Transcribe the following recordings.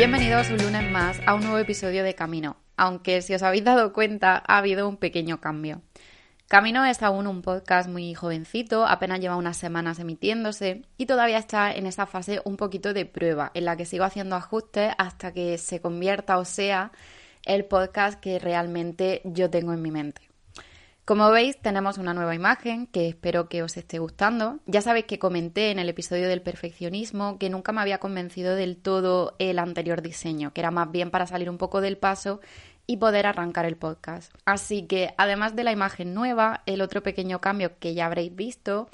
Bienvenidos un lunes más a un nuevo episodio de Camino, aunque si os habéis dado cuenta ha habido un pequeño cambio. Camino es aún un podcast muy jovencito, apenas lleva unas semanas emitiéndose y todavía está en esa fase un poquito de prueba, en la que sigo haciendo ajustes hasta que se convierta o sea el podcast que realmente yo tengo en mi mente. Como veis, tenemos una nueva imagen que espero que os esté gustando. Ya sabéis que comenté en el episodio del perfeccionismo que nunca me había convencido del todo el anterior diseño, que era más bien para salir un poco del paso y poder arrancar el podcast. Así que, además de la imagen nueva, el otro pequeño cambio que ya habréis visto,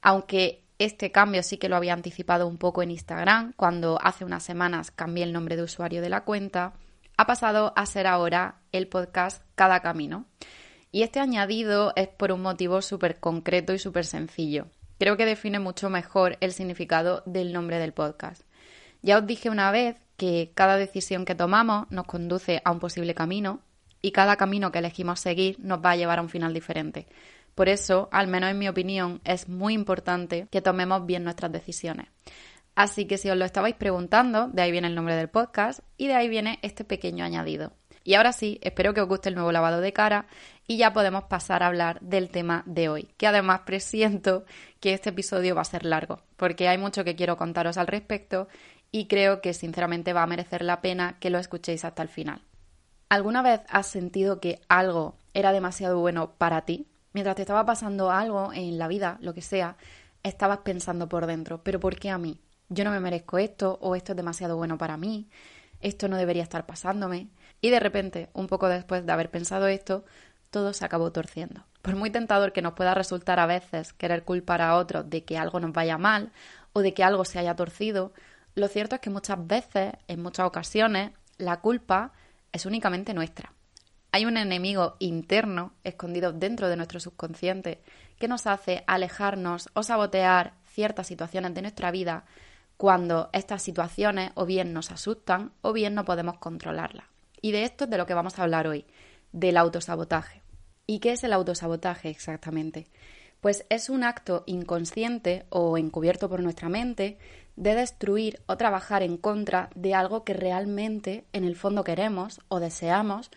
aunque este cambio sí que lo había anticipado un poco en Instagram, cuando hace unas semanas cambié el nombre de usuario de la cuenta, ha pasado a ser ahora el podcast Cada Camino. Y este añadido es por un motivo súper concreto y súper sencillo. Creo que define mucho mejor el significado del nombre del podcast. Ya os dije una vez que cada decisión que tomamos nos conduce a un posible camino y cada camino que elegimos seguir nos va a llevar a un final diferente. Por eso, al menos en mi opinión, es muy importante que tomemos bien nuestras decisiones. Así que si os lo estabais preguntando, de ahí viene el nombre del podcast y de ahí viene este pequeño añadido. Y ahora sí, espero que os guste el nuevo lavado de cara y ya podemos pasar a hablar del tema de hoy, que además presiento que este episodio va a ser largo, porque hay mucho que quiero contaros al respecto y creo que sinceramente va a merecer la pena que lo escuchéis hasta el final. ¿Alguna vez has sentido que algo era demasiado bueno para ti? Mientras te estaba pasando algo en la vida, lo que sea, estabas pensando por dentro, pero ¿por qué a mí? Yo no me merezco esto o esto es demasiado bueno para mí, esto no debería estar pasándome. Y de repente, un poco después de haber pensado esto, todo se acabó torciendo. Por muy tentador que nos pueda resultar a veces querer culpar a otros de que algo nos vaya mal o de que algo se haya torcido, lo cierto es que muchas veces, en muchas ocasiones, la culpa es únicamente nuestra. Hay un enemigo interno escondido dentro de nuestro subconsciente que nos hace alejarnos o sabotear ciertas situaciones de nuestra vida cuando estas situaciones o bien nos asustan o bien no podemos controlarlas. Y de esto es de lo que vamos a hablar hoy, del autosabotaje. ¿Y qué es el autosabotaje exactamente? Pues es un acto inconsciente o encubierto por nuestra mente de destruir o trabajar en contra de algo que realmente en el fondo queremos o deseamos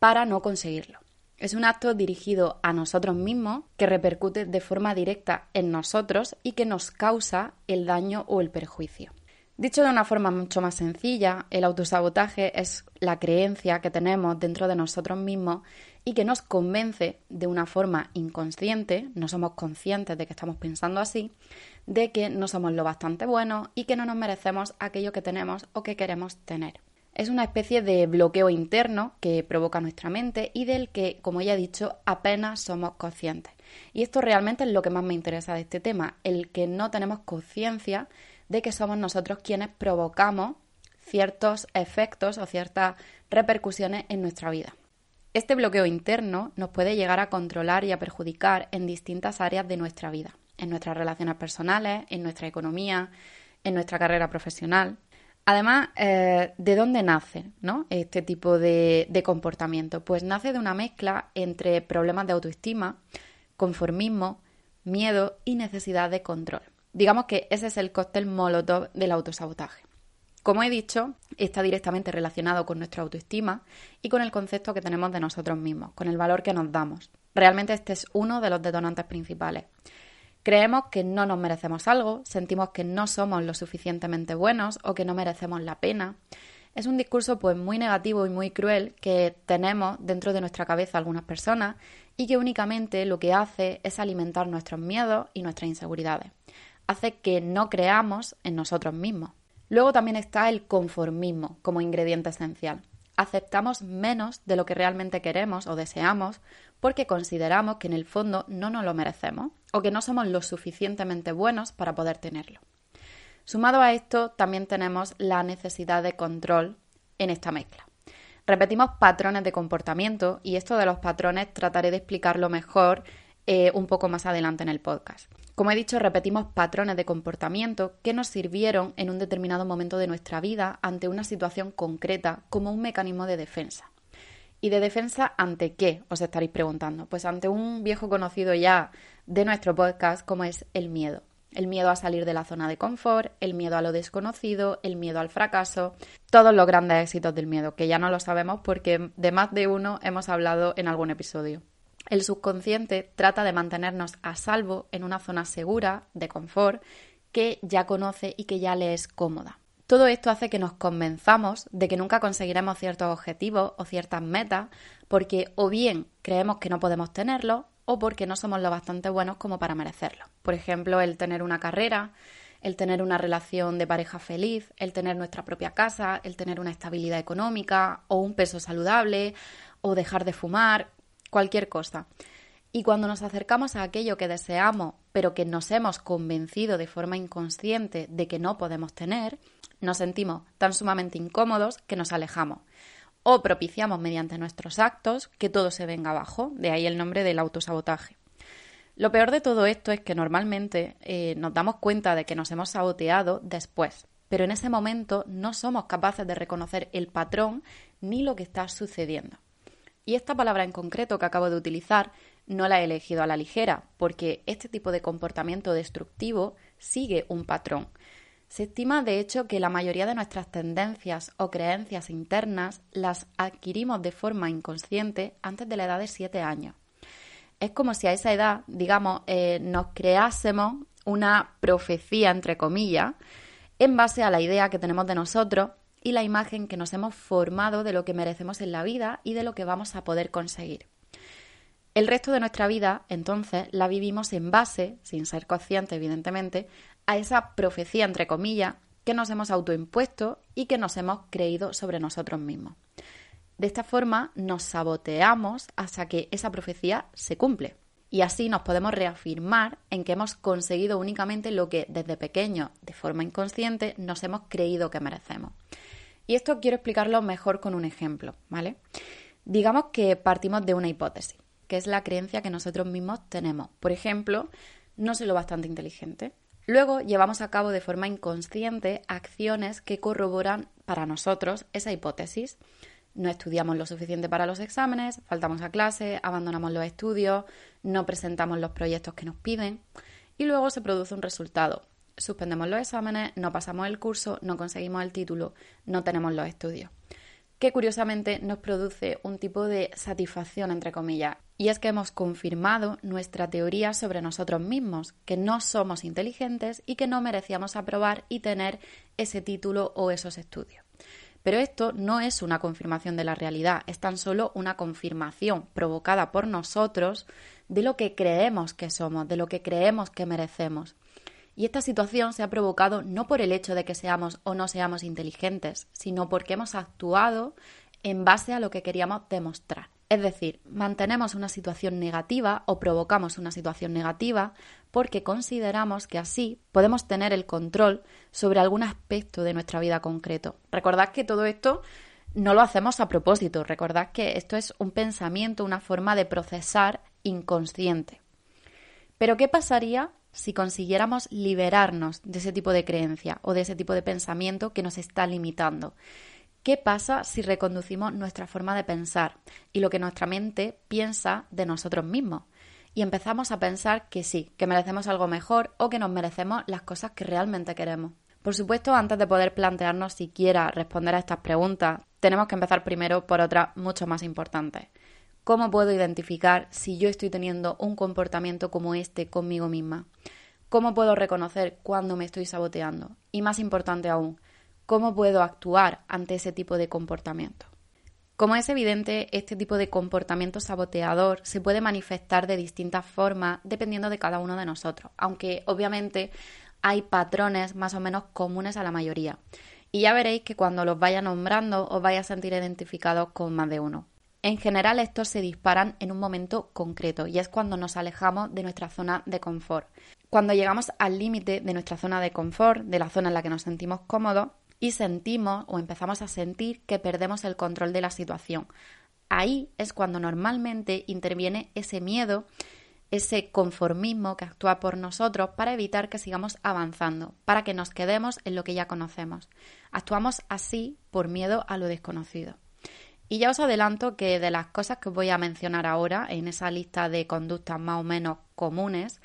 para no conseguirlo. Es un acto dirigido a nosotros mismos que repercute de forma directa en nosotros y que nos causa el daño o el perjuicio. Dicho de una forma mucho más sencilla, el autosabotaje es la creencia que tenemos dentro de nosotros mismos y que nos convence de una forma inconsciente, no somos conscientes de que estamos pensando así, de que no somos lo bastante buenos y que no nos merecemos aquello que tenemos o que queremos tener. Es una especie de bloqueo interno que provoca nuestra mente y del que, como ya he dicho, apenas somos conscientes. Y esto realmente es lo que más me interesa de este tema, el que no tenemos conciencia de que somos nosotros quienes provocamos ciertos efectos o ciertas repercusiones en nuestra vida. Este bloqueo interno nos puede llegar a controlar y a perjudicar en distintas áreas de nuestra vida, en nuestras relaciones personales, en nuestra economía, en nuestra carrera profesional. Además, eh, ¿de dónde nace ¿no? este tipo de, de comportamiento? Pues nace de una mezcla entre problemas de autoestima, conformismo, miedo y necesidad de control. Digamos que ese es el cóctel molotov del autosabotaje. Como he dicho, está directamente relacionado con nuestra autoestima y con el concepto que tenemos de nosotros mismos, con el valor que nos damos. Realmente este es uno de los detonantes principales. Creemos que no nos merecemos algo, sentimos que no somos lo suficientemente buenos o que no merecemos la pena. Es un discurso pues muy negativo y muy cruel que tenemos dentro de nuestra cabeza algunas personas y que únicamente lo que hace es alimentar nuestros miedos y nuestras inseguridades. Hace que no creamos en nosotros mismos. Luego también está el conformismo como ingrediente esencial. Aceptamos menos de lo que realmente queremos o deseamos porque consideramos que en el fondo no nos lo merecemos o que no somos lo suficientemente buenos para poder tenerlo. Sumado a esto, también tenemos la necesidad de control en esta mezcla. Repetimos patrones de comportamiento y esto de los patrones trataré de explicarlo mejor eh, un poco más adelante en el podcast. Como he dicho, repetimos patrones de comportamiento que nos sirvieron en un determinado momento de nuestra vida ante una situación concreta como un mecanismo de defensa. ¿Y de defensa ante qué? Os estaréis preguntando. Pues ante un viejo conocido ya de nuestro podcast como es el miedo. El miedo a salir de la zona de confort, el miedo a lo desconocido, el miedo al fracaso, todos los grandes éxitos del miedo, que ya no lo sabemos porque de más de uno hemos hablado en algún episodio. El subconsciente trata de mantenernos a salvo en una zona segura, de confort, que ya conoce y que ya le es cómoda. Todo esto hace que nos convenzamos de que nunca conseguiremos ciertos objetivos o ciertas metas porque o bien creemos que no podemos tenerlos o porque no somos lo bastante buenos como para merecerlo. Por ejemplo, el tener una carrera, el tener una relación de pareja feliz, el tener nuestra propia casa, el tener una estabilidad económica o un peso saludable o dejar de fumar, cualquier cosa. Y cuando nos acercamos a aquello que deseamos, pero que nos hemos convencido de forma inconsciente de que no podemos tener, nos sentimos tan sumamente incómodos que nos alejamos o propiciamos mediante nuestros actos que todo se venga abajo, de ahí el nombre del autosabotaje. Lo peor de todo esto es que normalmente eh, nos damos cuenta de que nos hemos saboteado después, pero en ese momento no somos capaces de reconocer el patrón ni lo que está sucediendo. Y esta palabra en concreto que acabo de utilizar no la he elegido a la ligera, porque este tipo de comportamiento destructivo sigue un patrón. Se estima, de hecho, que la mayoría de nuestras tendencias o creencias internas las adquirimos de forma inconsciente antes de la edad de 7 años. Es como si a esa edad, digamos, eh, nos creásemos una profecía, entre comillas, en base a la idea que tenemos de nosotros y la imagen que nos hemos formado de lo que merecemos en la vida y de lo que vamos a poder conseguir. El resto de nuestra vida, entonces, la vivimos en base, sin ser consciente, evidentemente, a esa profecía, entre comillas, que nos hemos autoimpuesto y que nos hemos creído sobre nosotros mismos. De esta forma nos saboteamos hasta que esa profecía se cumple. Y así nos podemos reafirmar en que hemos conseguido únicamente lo que desde pequeño, de forma inconsciente, nos hemos creído que merecemos. Y esto quiero explicarlo mejor con un ejemplo, ¿vale? Digamos que partimos de una hipótesis, que es la creencia que nosotros mismos tenemos. Por ejemplo, no soy lo bastante inteligente, Luego llevamos a cabo de forma inconsciente acciones que corroboran para nosotros esa hipótesis. No estudiamos lo suficiente para los exámenes, faltamos a clase, abandonamos los estudios, no presentamos los proyectos que nos piden y luego se produce un resultado. Suspendemos los exámenes, no pasamos el curso, no conseguimos el título, no tenemos los estudios que curiosamente nos produce un tipo de satisfacción, entre comillas, y es que hemos confirmado nuestra teoría sobre nosotros mismos, que no somos inteligentes y que no merecíamos aprobar y tener ese título o esos estudios. Pero esto no es una confirmación de la realidad, es tan solo una confirmación provocada por nosotros de lo que creemos que somos, de lo que creemos que merecemos. Y esta situación se ha provocado no por el hecho de que seamos o no seamos inteligentes, sino porque hemos actuado en base a lo que queríamos demostrar. Es decir, mantenemos una situación negativa o provocamos una situación negativa porque consideramos que así podemos tener el control sobre algún aspecto de nuestra vida concreto. Recordad que todo esto no lo hacemos a propósito, recordad que esto es un pensamiento, una forma de procesar inconsciente. Pero ¿qué pasaría si consiguiéramos liberarnos de ese tipo de creencia o de ese tipo de pensamiento que nos está limitando. ¿Qué pasa si reconducimos nuestra forma de pensar y lo que nuestra mente piensa de nosotros mismos? Y empezamos a pensar que sí, que merecemos algo mejor o que nos merecemos las cosas que realmente queremos. Por supuesto, antes de poder plantearnos siquiera responder a estas preguntas, tenemos que empezar primero por otras mucho más importantes. ¿Cómo puedo identificar si yo estoy teniendo un comportamiento como este conmigo misma? ¿Cómo puedo reconocer cuando me estoy saboteando? Y más importante aún, ¿cómo puedo actuar ante ese tipo de comportamiento? Como es evidente, este tipo de comportamiento saboteador se puede manifestar de distintas formas dependiendo de cada uno de nosotros, aunque obviamente hay patrones más o menos comunes a la mayoría. Y ya veréis que cuando los vaya nombrando os vais a sentir identificados con más de uno. En general estos se disparan en un momento concreto y es cuando nos alejamos de nuestra zona de confort. Cuando llegamos al límite de nuestra zona de confort, de la zona en la que nos sentimos cómodos y sentimos o empezamos a sentir que perdemos el control de la situación. Ahí es cuando normalmente interviene ese miedo, ese conformismo que actúa por nosotros para evitar que sigamos avanzando, para que nos quedemos en lo que ya conocemos. Actuamos así por miedo a lo desconocido. Y ya os adelanto que de las cosas que os voy a mencionar ahora en esa lista de conductas más o menos comunes,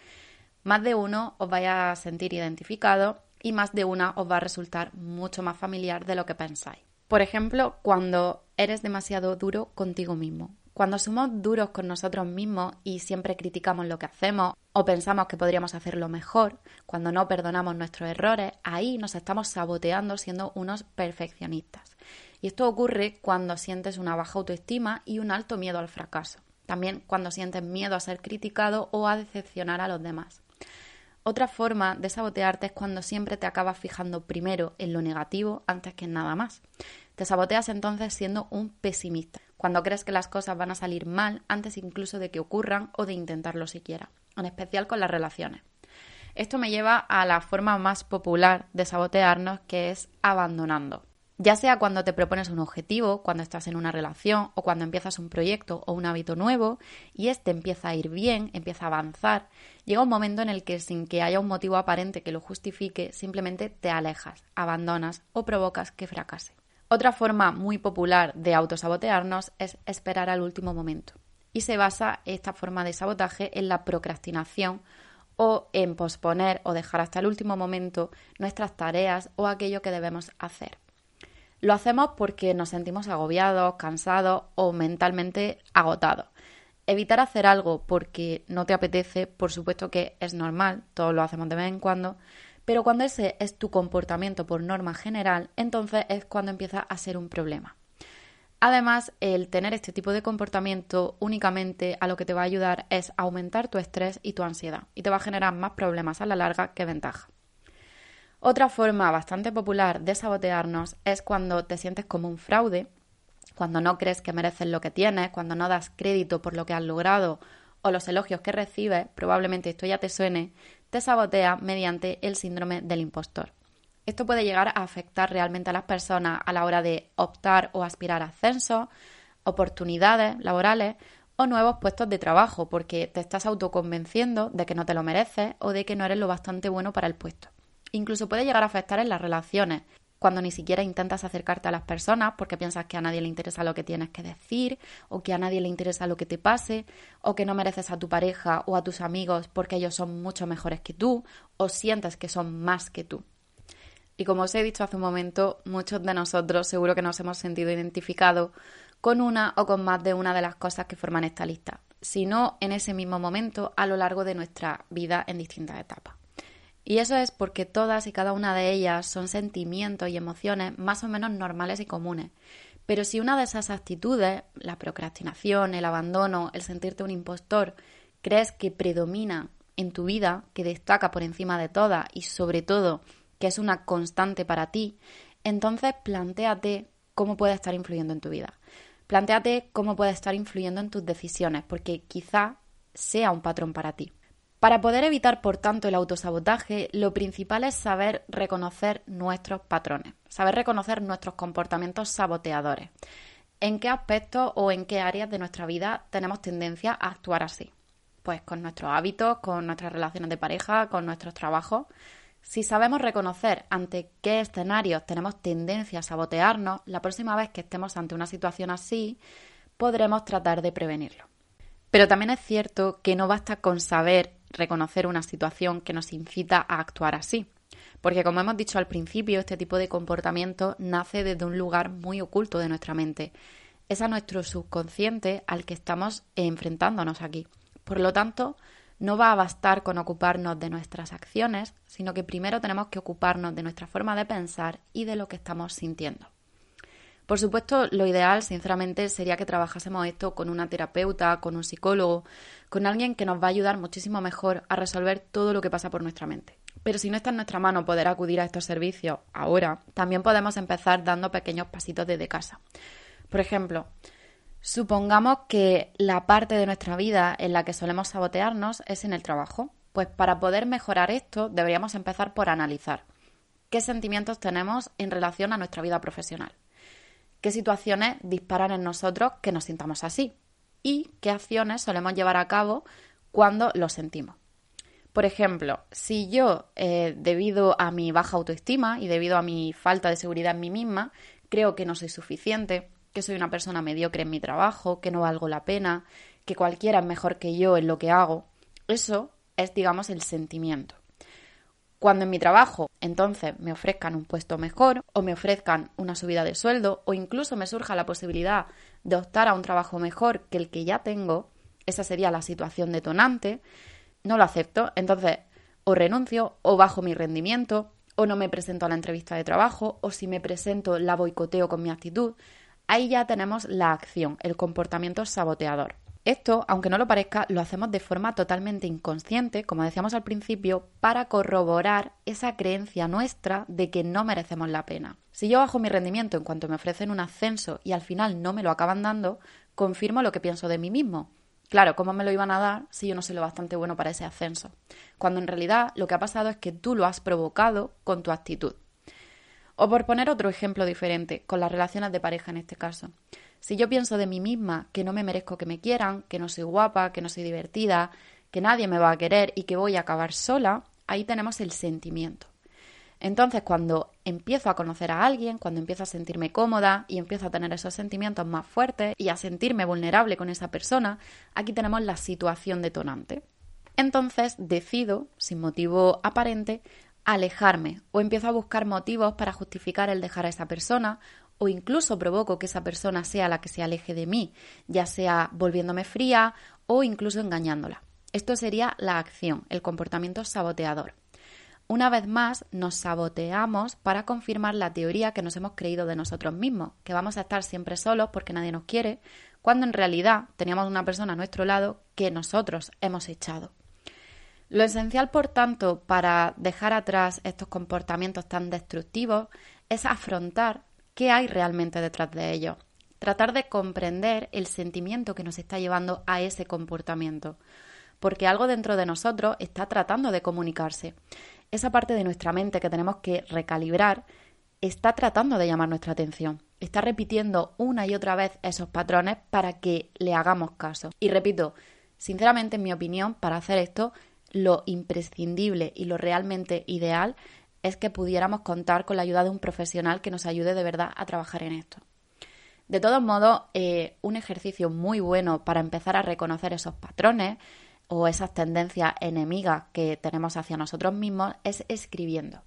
Más de uno os vaya a sentir identificado y más de una os va a resultar mucho más familiar de lo que pensáis. Por ejemplo, cuando eres demasiado duro contigo mismo. Cuando somos duros con nosotros mismos y siempre criticamos lo que hacemos o pensamos que podríamos hacerlo mejor, cuando no perdonamos nuestros errores, ahí nos estamos saboteando siendo unos perfeccionistas. Y esto ocurre cuando sientes una baja autoestima y un alto miedo al fracaso. También cuando sientes miedo a ser criticado o a decepcionar a los demás. Otra forma de sabotearte es cuando siempre te acabas fijando primero en lo negativo antes que en nada más. Te saboteas entonces siendo un pesimista, cuando crees que las cosas van a salir mal antes incluso de que ocurran o de intentarlo siquiera, en especial con las relaciones. Esto me lleva a la forma más popular de sabotearnos, que es abandonando. Ya sea cuando te propones un objetivo, cuando estás en una relación o cuando empiezas un proyecto o un hábito nuevo y este empieza a ir bien, empieza a avanzar, llega un momento en el que sin que haya un motivo aparente que lo justifique, simplemente te alejas, abandonas o provocas que fracase. Otra forma muy popular de autosabotearnos es esperar al último momento. Y se basa esta forma de sabotaje en la procrastinación o en posponer o dejar hasta el último momento nuestras tareas o aquello que debemos hacer. Lo hacemos porque nos sentimos agobiados, cansados o mentalmente agotados. Evitar hacer algo porque no te apetece, por supuesto que es normal, todos lo hacemos de vez en cuando, pero cuando ese es tu comportamiento por norma general, entonces es cuando empieza a ser un problema. Además, el tener este tipo de comportamiento únicamente a lo que te va a ayudar es aumentar tu estrés y tu ansiedad y te va a generar más problemas a la larga que ventaja. Otra forma bastante popular de sabotearnos es cuando te sientes como un fraude, cuando no crees que mereces lo que tienes, cuando no das crédito por lo que has logrado o los elogios que recibes, probablemente esto ya te suene, te sabotea mediante el síndrome del impostor. Esto puede llegar a afectar realmente a las personas a la hora de optar o aspirar a ascensos, oportunidades laborales o nuevos puestos de trabajo, porque te estás autoconvenciendo de que no te lo mereces o de que no eres lo bastante bueno para el puesto. Incluso puede llegar a afectar en las relaciones, cuando ni siquiera intentas acercarte a las personas porque piensas que a nadie le interesa lo que tienes que decir o que a nadie le interesa lo que te pase o que no mereces a tu pareja o a tus amigos porque ellos son mucho mejores que tú o sientes que son más que tú. Y como os he dicho hace un momento, muchos de nosotros seguro que nos hemos sentido identificados con una o con más de una de las cosas que forman esta lista, si no en ese mismo momento a lo largo de nuestra vida en distintas etapas. Y eso es porque todas y cada una de ellas son sentimientos y emociones más o menos normales y comunes. Pero si una de esas actitudes, la procrastinación, el abandono, el sentirte un impostor, crees que predomina en tu vida, que destaca por encima de todas y sobre todo que es una constante para ti, entonces plantéate cómo puede estar influyendo en tu vida. Plantéate cómo puede estar influyendo en tus decisiones, porque quizá sea un patrón para ti. Para poder evitar, por tanto, el autosabotaje, lo principal es saber reconocer nuestros patrones, saber reconocer nuestros comportamientos saboteadores. ¿En qué aspectos o en qué áreas de nuestra vida tenemos tendencia a actuar así? Pues con nuestros hábitos, con nuestras relaciones de pareja, con nuestros trabajos. Si sabemos reconocer ante qué escenarios tenemos tendencia a sabotearnos, la próxima vez que estemos ante una situación así, podremos tratar de prevenirlo. Pero también es cierto que no basta con saber reconocer una situación que nos incita a actuar así. Porque como hemos dicho al principio, este tipo de comportamiento nace desde un lugar muy oculto de nuestra mente. Es a nuestro subconsciente al que estamos enfrentándonos aquí. Por lo tanto, no va a bastar con ocuparnos de nuestras acciones, sino que primero tenemos que ocuparnos de nuestra forma de pensar y de lo que estamos sintiendo. Por supuesto, lo ideal, sinceramente, sería que trabajásemos esto con una terapeuta, con un psicólogo, con alguien que nos va a ayudar muchísimo mejor a resolver todo lo que pasa por nuestra mente. Pero si no está en nuestra mano poder acudir a estos servicios ahora, también podemos empezar dando pequeños pasitos desde casa. Por ejemplo, supongamos que la parte de nuestra vida en la que solemos sabotearnos es en el trabajo. Pues para poder mejorar esto deberíamos empezar por analizar qué sentimientos tenemos en relación a nuestra vida profesional qué situaciones disparan en nosotros que nos sintamos así y qué acciones solemos llevar a cabo cuando lo sentimos. Por ejemplo, si yo, eh, debido a mi baja autoestima y debido a mi falta de seguridad en mí misma, creo que no soy suficiente, que soy una persona mediocre en mi trabajo, que no valgo la pena, que cualquiera es mejor que yo en lo que hago, eso es, digamos, el sentimiento. Cuando en mi trabajo entonces me ofrezcan un puesto mejor o me ofrezcan una subida de sueldo o incluso me surja la posibilidad de optar a un trabajo mejor que el que ya tengo, esa sería la situación detonante, no lo acepto, entonces o renuncio o bajo mi rendimiento o no me presento a la entrevista de trabajo o si me presento la boicoteo con mi actitud, ahí ya tenemos la acción, el comportamiento saboteador. Esto, aunque no lo parezca, lo hacemos de forma totalmente inconsciente, como decíamos al principio, para corroborar esa creencia nuestra de que no merecemos la pena. Si yo bajo mi rendimiento en cuanto me ofrecen un ascenso y al final no me lo acaban dando, confirmo lo que pienso de mí mismo. Claro, ¿cómo me lo iban a dar si yo no soy lo bastante bueno para ese ascenso? Cuando en realidad lo que ha pasado es que tú lo has provocado con tu actitud. O por poner otro ejemplo diferente, con las relaciones de pareja en este caso. Si yo pienso de mí misma que no me merezco que me quieran, que no soy guapa, que no soy divertida, que nadie me va a querer y que voy a acabar sola, ahí tenemos el sentimiento. Entonces, cuando empiezo a conocer a alguien, cuando empiezo a sentirme cómoda y empiezo a tener esos sentimientos más fuertes y a sentirme vulnerable con esa persona, aquí tenemos la situación detonante. Entonces decido, sin motivo aparente, alejarme o empiezo a buscar motivos para justificar el dejar a esa persona o incluso provoco que esa persona sea la que se aleje de mí, ya sea volviéndome fría o incluso engañándola. Esto sería la acción, el comportamiento saboteador. Una vez más, nos saboteamos para confirmar la teoría que nos hemos creído de nosotros mismos, que vamos a estar siempre solos porque nadie nos quiere, cuando en realidad teníamos una persona a nuestro lado que nosotros hemos echado. Lo esencial, por tanto, para dejar atrás estos comportamientos tan destructivos es afrontar qué hay realmente detrás de ello. Tratar de comprender el sentimiento que nos está llevando a ese comportamiento. Porque algo dentro de nosotros está tratando de comunicarse. Esa parte de nuestra mente que tenemos que recalibrar está tratando de llamar nuestra atención. Está repitiendo una y otra vez esos patrones para que le hagamos caso. Y repito, sinceramente, en mi opinión, para hacer esto, lo imprescindible y lo realmente ideal es que pudiéramos contar con la ayuda de un profesional que nos ayude de verdad a trabajar en esto. De todos modos, eh, un ejercicio muy bueno para empezar a reconocer esos patrones o esas tendencias enemigas que tenemos hacia nosotros mismos es escribiendo.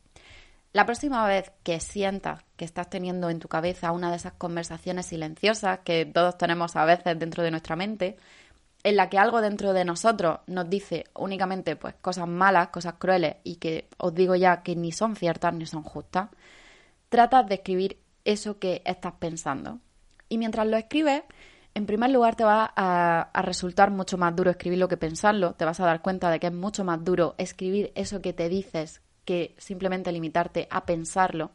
La próxima vez que sientas que estás teniendo en tu cabeza una de esas conversaciones silenciosas que todos tenemos a veces dentro de nuestra mente, en la que algo dentro de nosotros nos dice únicamente pues cosas malas, cosas crueles y que os digo ya que ni son ciertas ni son justas, tratas de escribir eso que estás pensando. Y mientras lo escribes, en primer lugar te va a, a, resultar mucho más duro escribirlo que pensarlo, te vas a dar cuenta de que es mucho más duro escribir eso que te dices que simplemente limitarte a pensarlo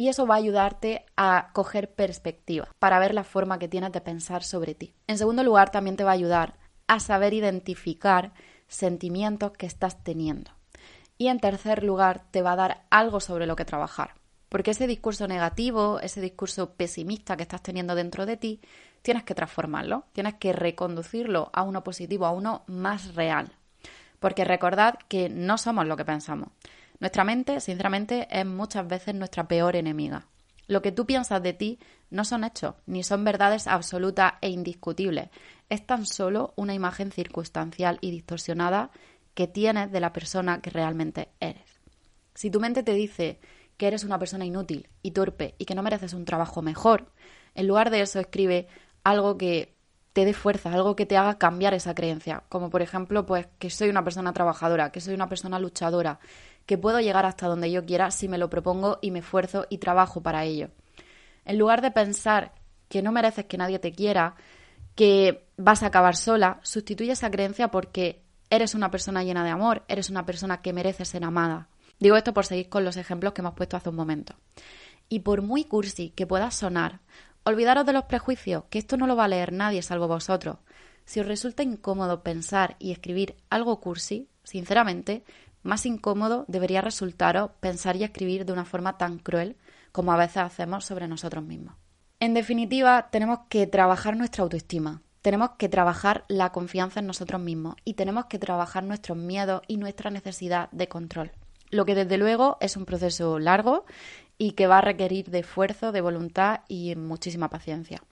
y eso va a ayudarte a coger perspectiva para ver la forma que tienes de pensar sobre ti. En segundo lugar, también te va a ayudar a saber identificar sentimientos que estás teniendo. Y en tercer lugar, te va a dar algo sobre lo que trabajar. Porque ese discurso negativo, ese discurso pesimista que estás teniendo dentro de ti, tienes que transformarlo, tienes que reconducirlo a uno positivo, a uno más real. Porque recordad que no somos lo que pensamos. Nuestra mente, sinceramente, es muchas veces nuestra peor enemiga. Lo que tú piensas de ti no son hechos, ni son verdades absolutas e indiscutibles. Es tan solo una imagen circunstancial y distorsionada que tienes de la persona que realmente eres. Si tu mente te dice que eres una persona inútil y torpe y que no mereces un trabajo mejor, en lugar de eso escribe algo que te dé fuerza, algo que te haga cambiar esa creencia, como por ejemplo, pues que soy una persona trabajadora, que soy una persona luchadora, que puedo llegar hasta donde yo quiera si me lo propongo y me esfuerzo y trabajo para ello. En lugar de pensar que no mereces que nadie te quiera, que vas a acabar sola, sustituye esa creencia porque eres una persona llena de amor, eres una persona que merece ser amada. Digo esto por seguir con los ejemplos que hemos puesto hace un momento. Y por muy cursi que pueda sonar, olvidaros de los prejuicios, que esto no lo va a leer nadie salvo vosotros. Si os resulta incómodo pensar y escribir algo cursi, sinceramente, más incómodo debería resultaros pensar y escribir de una forma tan cruel como a veces hacemos sobre nosotros mismos. En definitiva, tenemos que trabajar nuestra autoestima, tenemos que trabajar la confianza en nosotros mismos y tenemos que trabajar nuestros miedos y nuestra necesidad de control. Lo que desde luego es un proceso largo y que va a requerir de esfuerzo, de voluntad y muchísima paciencia.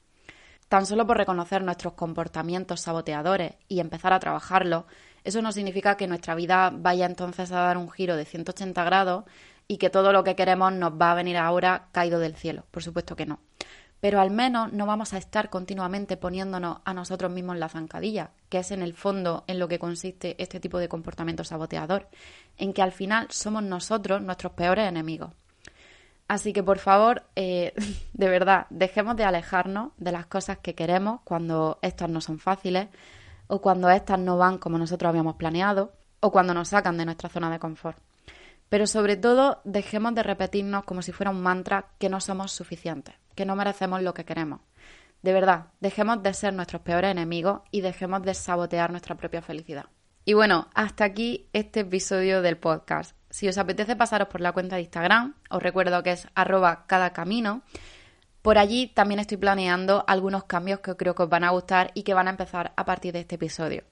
Tan solo por reconocer nuestros comportamientos saboteadores y empezar a trabajarlos, Eso no significa que nuestra vida vaya entonces a dar un giro de 180 grados y que todo lo que queremos nos va a venir ahora caído del cielo. Por supuesto que no. Pero al menos no vamos a estar continuamente poniéndonos a nosotros mismos la zancadilla, que es en el fondo en lo que consiste este tipo de comportamiento saboteador, en que al final somos nosotros nuestros peores enemigos. Así que por favor, eh, de verdad, dejemos de alejarnos de las cosas que queremos cuando estas no son fáciles o cuando estas no van como nosotros habíamos planeado o cuando nos sacan de nuestra zona de confort. Pero sobre todo, dejemos de repetirnos como si fuera un mantra que no somos suficientes, que no merecemos lo que queremos. De verdad, dejemos de ser nuestros peores enemigos y dejemos de sabotear nuestra propia felicidad. Y bueno, hasta aquí este episodio del podcast. Si os apetece pasaros por la cuenta de Instagram, os recuerdo que es arroba cada camino. Por allí también estoy planeando algunos cambios que creo que os van a gustar y que van a empezar a partir de este episodio.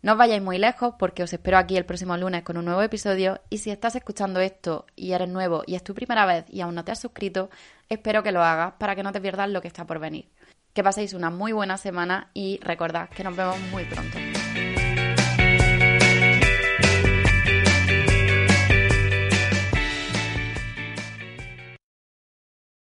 No os vayáis muy lejos porque os espero aquí el próximo lunes con un nuevo episodio y si estás escuchando esto y eres nuevo y es tu primera vez y aún no te has suscrito, espero que lo hagas para que no te pierdas lo que está por venir. Que paséis una muy buena semana y recordad que nos vemos muy pronto.